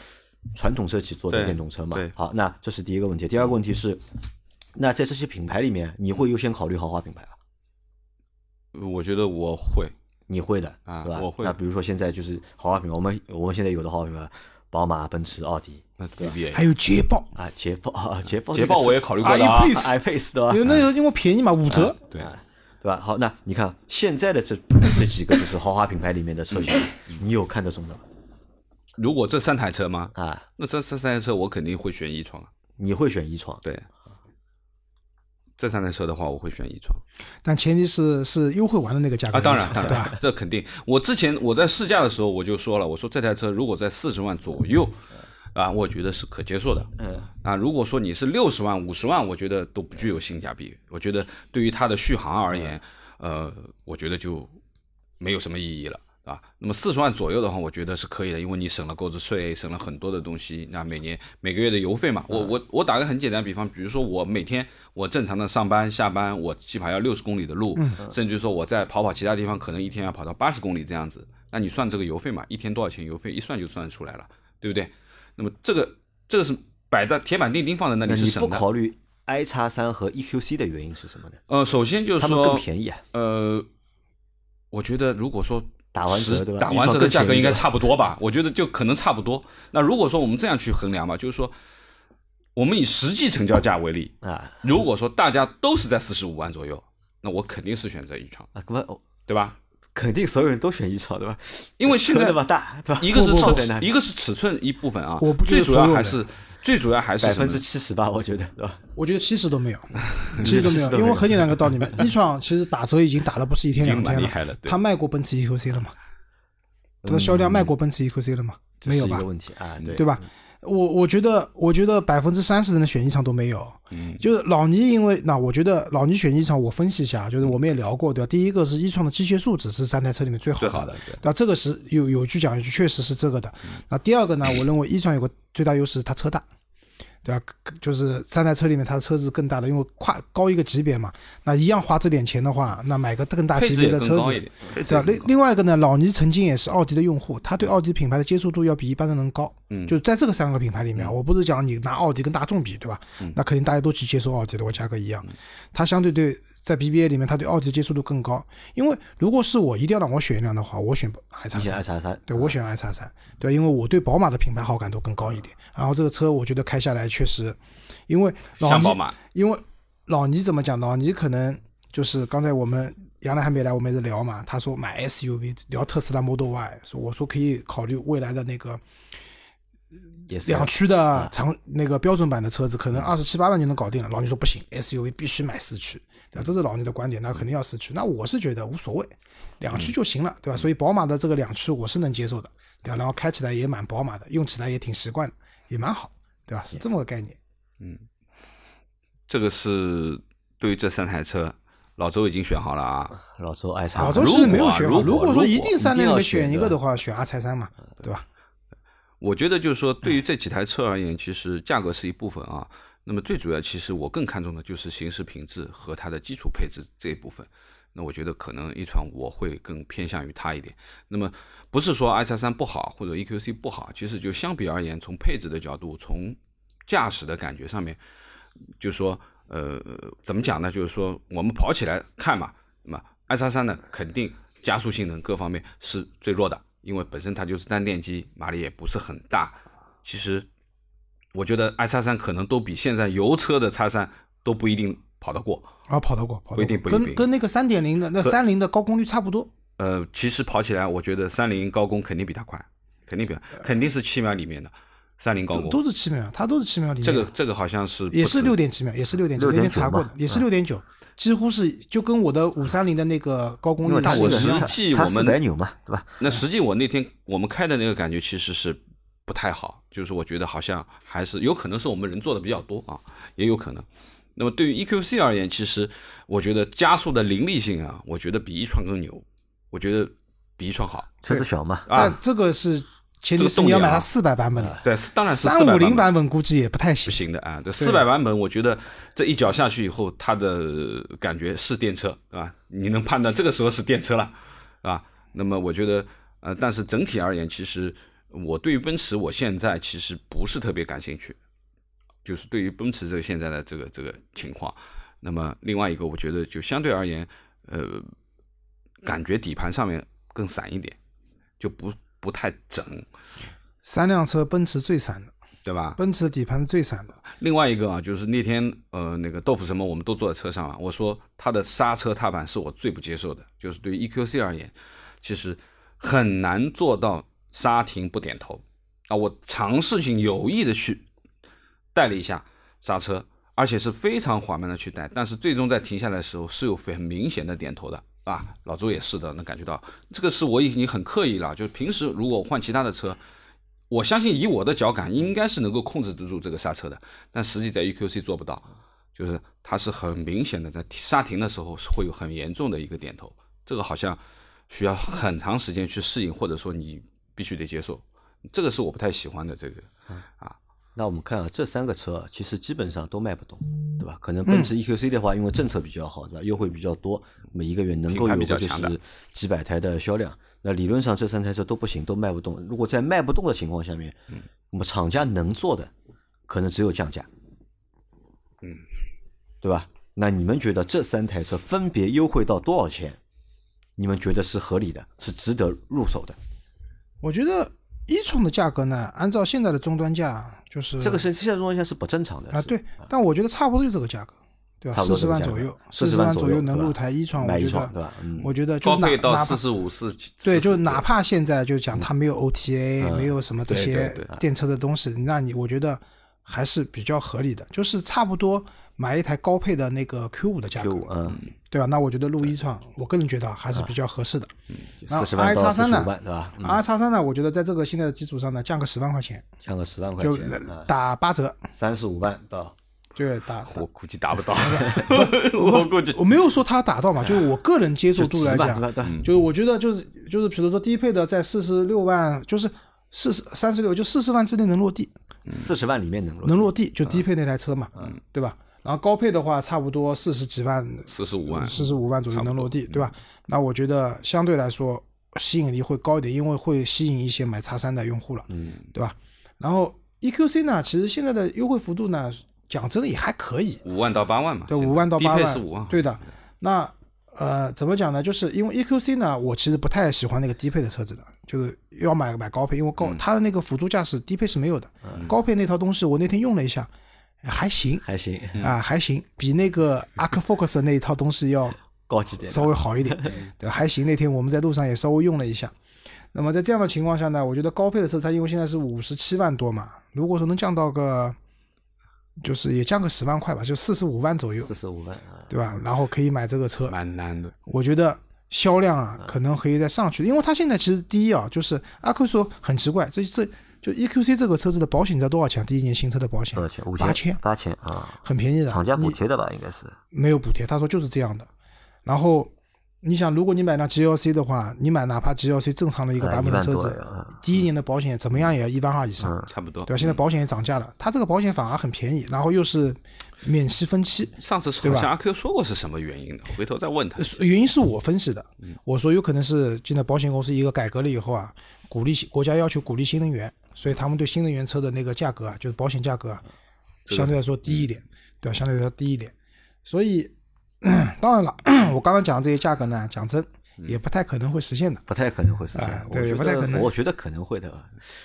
传统车企做的电动车嘛对？好，那这是第一个问题。第二个问题是，那在这些品牌里面，你会优先考虑豪华品牌吧？我觉得我会，你会的，啊对吧？我会那比如说现在就是豪华品牌，我们我们现在有的豪华品牌，宝马、奔驰、奥迪那 BBA 还有捷豹，啊，捷豹啊，捷豹，捷豹我也考虑过的啊那个因为便宜嘛，五折。对，对吧？好，那你看现在的这这几个就是豪华品牌里面的车型，你有看得中的吗？如果这三台车吗？啊，那这这三台车我肯定会选一创啊。你会选一创？对，这三台车的话，我会选一创但前提是是优惠完的那个价格啊。当然，当然，？这肯定。我之前我在试驾的时候我就说了，我说这台车如果在四十万左右，啊，我觉得是可接受的。嗯，啊，如果说你是六十万、五十万，我觉得都不具有性价比。我觉得对于它的续航而言，呃，我觉得就没有什么意义了。啊，那么四十万左右的话，我觉得是可以的，因为你省了购置税，省了很多的东西。那每年每个月的油费嘛，我我我打个很简单的比方，比如说我每天我正常的上班下班，我起码要六十公里的路，甚至说我在跑跑其他地方，可能一天要跑到八十公里这样子。那你算这个油费嘛，一天多少钱油费，一算就算出来了，对不对？那么这个这个是摆在铁板钉钉放在那里是省的。不考虑 i 叉三和 EQC 的原因是什么呢？呃，首先就是他们说更便宜啊，呃，我觉得如果说打完折对吧打完折的价格应该差不多吧？我觉得就可能差不多。那如果说我们这样去衡量吧，就是说，我们以实际成交价为例，啊如果说大家都是在四十五万左右，那我肯定是选择一创，啊，那对吧？肯定所有人都选一创对吧？因为现在车那么大对吧？一个是 尺放在那里一个是尺寸一部分啊我不，最主要还是最主要还是百分之七十吧，我觉得对吧？我觉得 七十都没有，七十都没有，因为很简单一个道理嘛，一创其实打折已经打了不是一天两天蛮厉害了，对他卖过奔驰 EQC 了嘛？它的销量卖过奔驰 EQC 了嘛？没有吧这是一个？问题啊，对对吧？我我觉得，我觉得百分之三十人的选一场都没有。嗯，就是老倪，因为那我觉得老倪选一场，我分析一下，就是我们也聊过，对吧？第一个是一创的机械素质是三台车里面最好的，最好的对吧？这个是有有句讲一句，确实是这个的。那第二个呢，我认为一创有个最大优势，它车大。对吧？就是三台车里面，它的车子更大的，因为跨高一个级别嘛。那一样花这点钱的话，那买个更大级别的车子对吧？另另外一个呢，老倪曾经也是奥迪的用户，他对奥迪品牌的接受度要比一般的人高。嗯就在这个三个品牌里面，我不是讲你拿奥迪跟大众比，对吧？那肯定大家都去接受奥迪的，我价格一样。他相对对在 BBA 里面，他对奥迪接受度更高。因为如果是我一定要让我选一辆的话，我选 i 叉三 i 三。叉三，对，我选 i 叉三，对，因为我对宝马的品牌好感度更高一点。然后这个车我觉得开下来确实，因为老倪像宝马，因为老倪怎么讲？老倪可能就是刚才我们杨澜还没来，我们也是聊嘛。他说买 SUV 聊特斯拉 Model Y，说我说可以考虑未来的那个也是两驱的长那个标准版的车子，可能二十七八万就能搞定了。老倪说不行，SUV 必须买四驱，对吧？这是老倪的观点，那肯定要四驱。那我是觉得无所谓，两驱就行了，对吧？所以宝马的这个两驱我是能接受的，对吧？然后开起来也蛮宝马的，用起来也挺习惯的，也蛮好。对吧？是这么个概念。嗯这个是对于这三台车，老周已经选好了啊。老周 i 叉老周其实没有选好，如果如果说一定三辆里面选选一个的话，选阿财三嘛，对吧？我觉得就是说，对于这几台车而言，其实价格是一部分啊。那么最主要，其实我更看重的就是行驶品质和它的基础配置这一部分。那我觉得可能一传我会更偏向于它一点。那么不是说 i 叉三不好或者 EQC 不好，其实就相比而言，从配置的角度，从驾驶的感觉上面，就说呃怎么讲呢？就是说我们跑起来看嘛，那么 i 叉三呢，肯定加速性能各方面是最弱的，因为本身它就是单电机，马力也不是很大。其实我觉得 i 叉三可能都比现在油车的叉三都不一定跑得过。啊，跑得过，跑不一，定不一定跟跟那个三点零的那三菱的高功率差不多。呃，其实跑起来，我觉得三菱高功肯定比它快，肯定比肯定是七秒里面的三菱高都工。都是七秒，它都是七秒里面。这个这个好像是也是六点几秒，也是六点几，6.9那天查过的，也是六点九，几乎是就跟我的五三零的那个高功率大我实际我们百牛嘛，对吧？那实际我那天我们开的那个感觉其实是不太好，就是我觉得好像还是有可能是我们人做的比较多啊，也有可能。那么对于 EQC 而言，其实我觉得加速的凌厉性啊，我觉得比一创更牛，我觉得比一创好车子小嘛，但啊。这个是前提你要买它四百版本的，对，当然是三五零400版版本估计也不太行不行。行的啊。这四百版本，我觉得这一脚下去以后，它的感觉是电车啊，你能判断这个时候是电车了啊。那么我觉得，呃，但是整体而言，其实我对于奔驰，我现在其实不是特别感兴趣，就是对于奔驰这个现在的这个这个情况。那么另外一个，我觉得就相对而言，呃，感觉底盘上面更散一点，就不不太整，三辆车，奔驰最散的，对吧？奔驰的底盘是最散的。另外一个啊，就是那天呃那个豆腐什么，我们都坐在车上了，我说它的刹车踏板是我最不接受的，就是对于 EQC 而言，其实很难做到刹停不点头啊。我尝试性有意的去带了一下刹车，而且是非常缓慢的去带，但是最终在停下来的时候是有很明显的点头的啊。老周也是的，能感觉到这个是我已经很刻意了，就是平时如果换其他的车。我相信以我的脚感，应该是能够控制得住这个刹车的，但实际在 EQC 做不到，就是它是很明显的在刹停的时候是会有很严重的一个点头，这个好像需要很长时间去适应，或者说你必须得接受，这个是我不太喜欢的这个啊。那我们看啊，这三个车其实基本上都卖不动，对吧？可能奔驰 EQC 的话，因为政策比较好，对吧？优惠比较多，每一个月能够有个就是几百台的销量。那理论上这三台车都不行，都卖不动。如果在卖不动的情况下面，嗯那么厂家能做的可能只有降价，嗯，对吧？那你们觉得这三台车分别优惠到多少钱？你们觉得是合理的，是值得入手的？我觉得一创的价格呢，按照现在的终端价，就是这个是现在终端价是不正常的啊，对，但我觉得差不多就这个价格，对吧？差不多四十万左右，40十万左右能入台一创，我觉得对吧？嗯。我觉得就是哪到四十五、四对，就45哪怕现在就讲它没有 OTA，、没有什么这些电车的东西，那你我觉得还是比较合理的，就是差不多买一台高配的那个 Q 五的价格。嗯，对吧？那我觉得路一创，我个人觉得还是比较合适的。然后四十万到四十叉三呢？五万，对吧？嗯，R 叉三呢，我觉得在这个现在的基础上呢，降个十万块钱，降个十万块钱，就打八折，三十五万到对，打。我估计达不到，我估计我没有说他达到嘛，就是我个人接受度来讲就是我觉得就是就是比如说低配的在四十六万，就是四十三十六就四十万之内能落地，四十万里面能落能落地就低配那台车嘛，对吧？然后高配的话，差不多四十几万、四十五万，四十五万左右能落地，对吧？那我觉得相对来说吸引力会高一点，因为会吸引一些买叉三的用户了，嗯，对吧？然后 EQC 呢，其实现在的优惠幅度呢，讲真的也还可以，五万到八万嘛，对，五万到八万，万，对的。那呃，怎么讲呢？就是因为 EQC 呢，我其实不太喜欢那个低配的车子的，就是要买买高配，因为嗯高、它的那个辅助驾驶低配是没有的，高配那套东西我那天用了一下，还行还行，啊，还行，比那个 Arc Focus 那一套东西要高级点，稍微好一点，对吧，还行。那天我们在路上也稍微用了一下。那么在这样的情况下呢，我觉得高配的车它因为现在是五十七万多嘛，如果说能降到个，就是也降个十万块吧，就四十五万左右，四十五万啊，对吧？然后可以买这个车，蛮难的。我觉得销量啊可能可以再上去，因为它现在其实第一啊，就是阿 Q 说很奇怪，这这就 EQC 这个车子的保险在多少钱？第一年新车的保险多少钱？八千，八千啊，很便宜的。厂家补贴的吧？应该是。没有补贴，他说就是这样的。然后你想，如果你买辆 GLC 的话，你买哪怕 GLC 正常的一个哎版本的车子嗯，第一年的保险怎么样也要一万二以上，差不多。对吧？现在保险也涨价了，它这个保险反而很便宜，然后又是免息分期。上次对吧好像阿 Q 说过是什么原因的，回头再问他。原因是我分析的，我说有可能是现在保险公司一个改革了以后啊，鼓励国家要求鼓励新能源，所以他们对新能源车的那个价格啊，就是保险价格啊，相对来说低一点，对吧？相对来说低一点，所以 当然了，我刚刚讲的这些价格呢，讲真也不太可能会实现的。不太可能会实现哎，我觉对不太可能我觉得可能会的，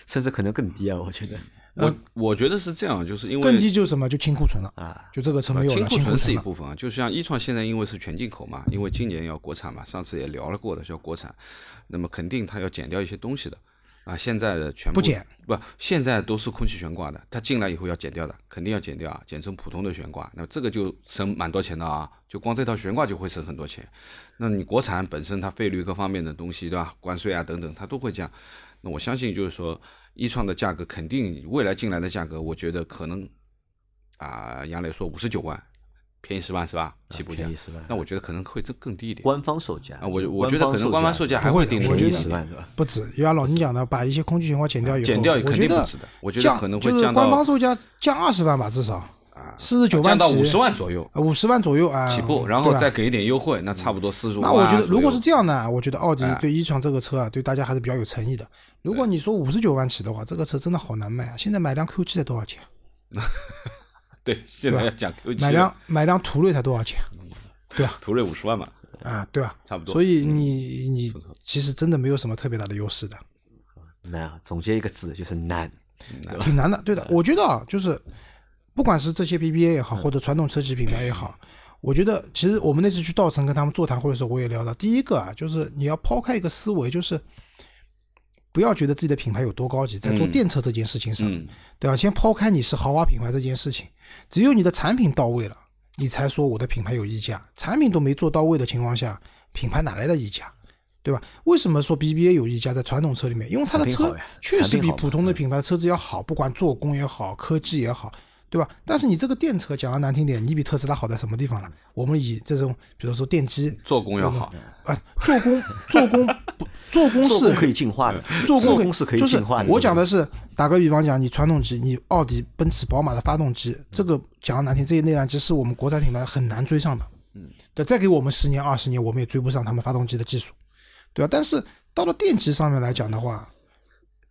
甚至可能更低啊！我觉得我我觉得是这样，就是因为更低就是什么，就清库存了，啊，就这个车没有了，清库存是。一部分啊，就像一创现在因为是全进口嘛，因为今年要国产嘛，上次也聊了过的，叫国产，那么肯定它要减掉一些东西的啊。现在的全部不减，不，现在都是空气悬挂的，它进来以后要减掉的，肯定要减掉啊，减成普通的悬挂，那这个就省蛮多钱的啊，就光这套悬挂就会省很多钱。那你国产本身它费率各方面的东西，对吧？关税啊等等，它都会降。那我相信就是说，一创的价格肯定未来进来的价格，我觉得可能啊，杨磊说五十九万，便宜十万是吧？起步价便宜10万那我觉得可能会这更低一点。官方售价啊我我觉得可能官方售价还会低一点十万对吧？不止，就像老倪讲的，把一些空气悬挂减掉以后，减掉肯定不止的我觉得降可能会就是降到官方售价降二十万吧，至少啊，四十九万起降到五十万左右五十万左右啊起步，然后再给一点优惠，那差不多四十五万啊。那我觉得，如果是这样呢，我觉得奥迪哎对一创这个车啊，对大家还是比较有诚意的。如果你说五十九万起的话，这个车真的好难卖啊！现在买辆 Q 七才多少钱？对，现在要讲 Q 买辆买辆途锐才多少钱？对吧？途锐五十万嘛，啊，对吧？差不多所以你你其实真的没有什么特别大的优势的，难啊，总结一个字就是难。挺难的。对的，我觉得啊，就是不管是这些 BBA 也好，或者传统车企品牌也好，我觉得其实我们那次去稻城跟他们座谈会的时候，我也聊到，第一个啊，就是你要抛开一个思维，就是不要觉得自己的品牌有多高级，在做嗯电车这件事情上，嗯，对吧？先抛开你是豪华品牌这件事情，只有你的产品到位了，你才说我的品牌有溢价。产品都没做到位的情况下，品牌哪来的溢价？对吧？为什么说 BBA 有溢价在传统车里面？因为它的车确实比普通的品牌车子要好，不管做工也好，科技也好，对吧？但是你这个电车讲的难听点，你比特斯拉好在什么地方呢？我们以这种比如说电机做工要好，啊，做工做工不做工是可以进化的，做工做工是可以进化的。我讲的是，打个比方讲，你传统机，你奥迪、奔驰、宝马的发动机，这个讲的难听，这些内燃机是我们国产品牌很难追上的。嗯，对，再给我们十年、二十年，我们也追不上他们发动机的技术，对吧？但是到了电机上面来讲的话，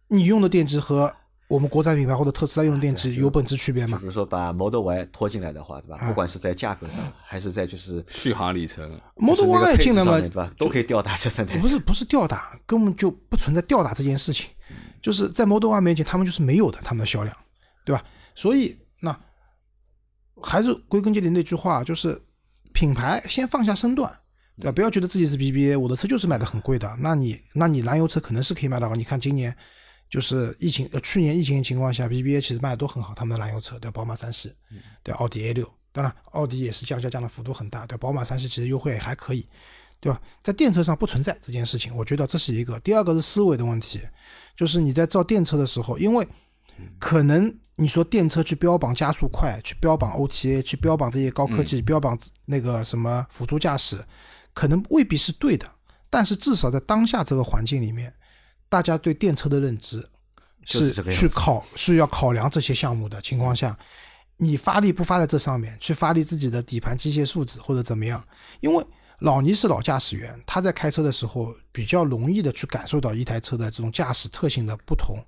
你用的电机和我们国产品牌或者特斯拉用的电池有本质区别吗比？如说把 Model Y 拖进来的话，对吧？啊不管是在价格上，还是在就是续航里程，Model Y 进来嘛，对吧？都可以吊打这三台车。不是不是吊打，根本就不存在吊打这件事情，就是在 Model Y 面前，他们就是没有的，他们的销量，对吧？所以那还是归根结底那句话，就是品牌先放下身段，对吧？不要觉得自己是 BBA，我的车就是卖的很贵的，那你那你燃油车可能是可以卖到，你看今年就是疫情，呃，去年疫情的情况下，BBA 其实卖的都很好，他们的燃油车，对吧，宝马三系，对，奥迪 A 六，当然奥迪也是降价降的幅度很大，对，宝马三系其实优惠还可以，对吧？在电车上不存在这件事情，我觉得这是一个。第二个是思维的问题，就是你在造电车的时候，因为可能你说电车去标榜加速快，去标榜 OTA，去标榜这些高科技，标榜那个什么辅助驾驶，可能未必是对的。但是至少在当下这个环境里面，大家对电车的认知是去考是要考量这些项目的情况下，你发力不发在这上面，去发力自己的底盘机械素质或者怎么样？因为老倪是老驾驶员，他在开车的时候比较容易的去感受到一台车的这种驾驶特性的不同，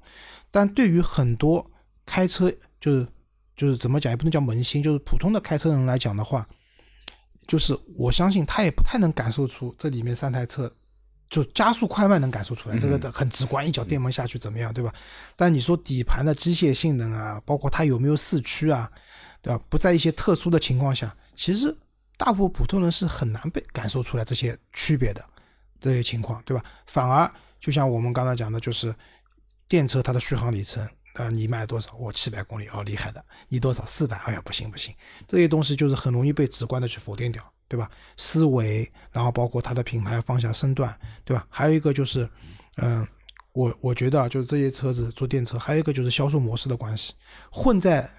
但对于很多开车就是就是怎么讲也不能叫萌新，就是普通的开车人来讲的话，就是我相信他也不太能感受出这里面三台车就加速快慢能感受出来，这个的很直观，一脚电门下去怎么样，对吧？但你说底盘的机械性能啊，包括它有没有四驱啊，对吧？不在一些特殊的情况下，其实大部分普通人是很难被感受出来这些区别的这些情况，对吧？反而就像我们刚才讲的，就是电车它的续航里程。啊，你卖多少？我七百公里，哦，厉害的。你多少？四百？哎呀，不行不行，这些东西就是很容易被直观的去否定掉，对吧？思维，然后包括它的品牌放下身段，对吧？还有一个就是，嗯、我我觉得啊，就是这些车子做电车，还有一个就是销售模式的关系，混在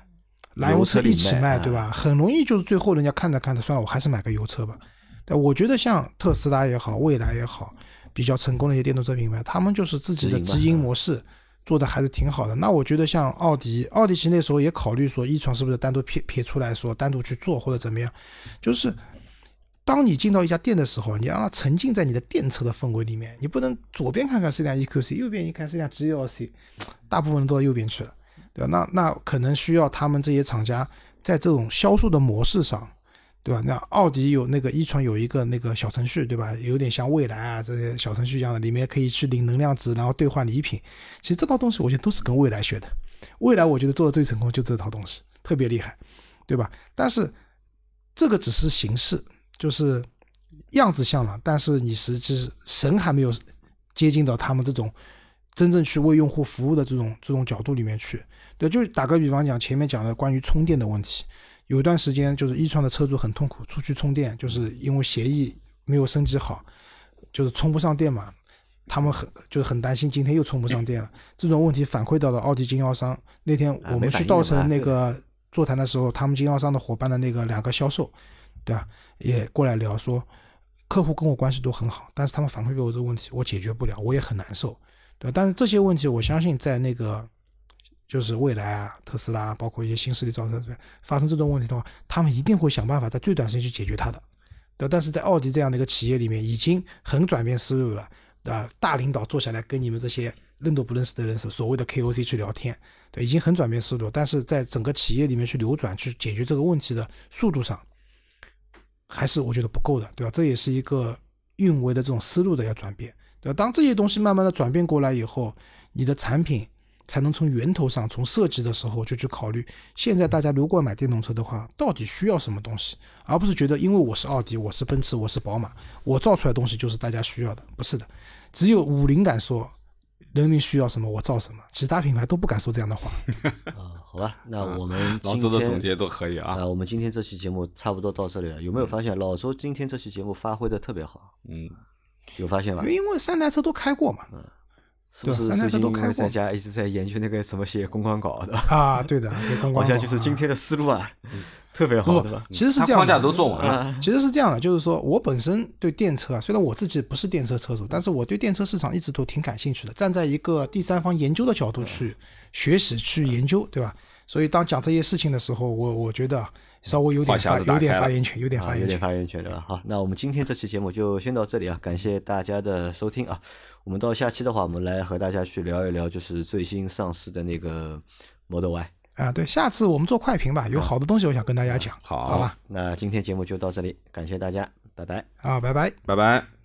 燃油车一起卖，对吧？很容易就是最后人家看着看着，算了，我还是买个油车吧。但我觉得像特斯拉也好，蔚来也好，比较成功的一些电动车品牌，他们就是自己的直营嘛直营模式做的还是挺好的。那我觉得像奥迪，奥迪其实那时候也考虑说，一传是不是单独撇撇出来说单独去做或者怎么样，就是。当你进到一家店的时候，你让它沉浸在你的电车的氛围里面，你不能左边看看是辆 EQC，右边一看是辆 GLC，大部分人都到右边去了，对吧？那那可能需要他们这些厂家在这种销售的模式上，对吧？那奥迪有那个一传有一个那个小程序，对吧？有点像蔚来啊这些小程序一样的，里面可以去领能量值，然后兑换礼品。其实这套东西我觉得都是跟蔚来学的，蔚来我觉得做的最成功就这套东西，特别厉害，对吧？但是这个只是形式，就是样子像了，但是你实际是神还没有接近到他们这种真正去为用户服务的这种这种角度里面去。对，就打个比方讲，前面讲的关于充电的问题，有一段时间就是一创的车主很痛苦，出去充电，就是因为协议没有升级好，就是充不上电嘛。他们很就是很担心，今天又充不上电了。这种问题反馈到了奥迪经销商。那天我们去稻城那个座谈的时候，他们经销商的伙伴的那个两个销售，对吧，也过来聊说，客户跟我关系都很好，但是他们反馈给我这个问题，我解决不了，我也很难受，对吧？但是这些问题，我相信在那个就是未来啊、特斯拉，包括一些新势力造车这边发生这种问题的话，他们一定会想办法在最短时间去解决它的。对，但是在奥迪这样的一个企业里面，已经很转变思路了，对吧？大领导坐下来跟你们这些认都不认识的人，所谓的 KOC 去聊天，对，已经很转变思路，但是在整个企业里面去流转、去解决这个问题的速度上，还是我觉得不够的，对吧？这也是一个运维的这种思路的要转变，对吧？当这些东西慢慢的转变过来以后，你的产品才能从源头上，从设计的时候就去考虑，现在大家如果买电动车的话，到底需要什么东西，而不是觉得因为我是奥迪，我是奔驰，我是宝马，我造出来的东西就是大家需要的，不是的，只有五菱敢说。人民需要什么，我造什么，其他品牌都不敢说这样的话。啊，好吧，那我们老周的总结都可以啊。啊，我们今天这期节目差不多到这里了。有没有发现老周今天这期节目发挥的特别好？嗯，有发现吧？因为三台车都开过嘛。是不是最近在家一直在研究那个什么写公关稿的？啊，对的，好像 就是关稿啊今天的思路啊，特别好，对吧？其实是这样框架都做完了。啊，其实是这样的，就是说我本身对电车啊，虽然我自己不是电车车主，但是我对电车市场一直都挺感兴趣的。站在一个第三方研究的角度去学习、去研究，对吧？所以当讲这些事情的时候，我我觉得稍微有点发有点发言权，有点啊，发言权。有点发言权对吧？好，那我们今天这期节目就先到这里啊，感谢大家的收听啊。我们到下期的话，我们来和大家去聊一聊，就是最新上市的那个 Model Y。啊，对，下次我们做快评吧，有好的东西我想跟大家讲，好好吧？那今天节目就到这里，感谢大家，拜拜。啊，拜拜。拜拜。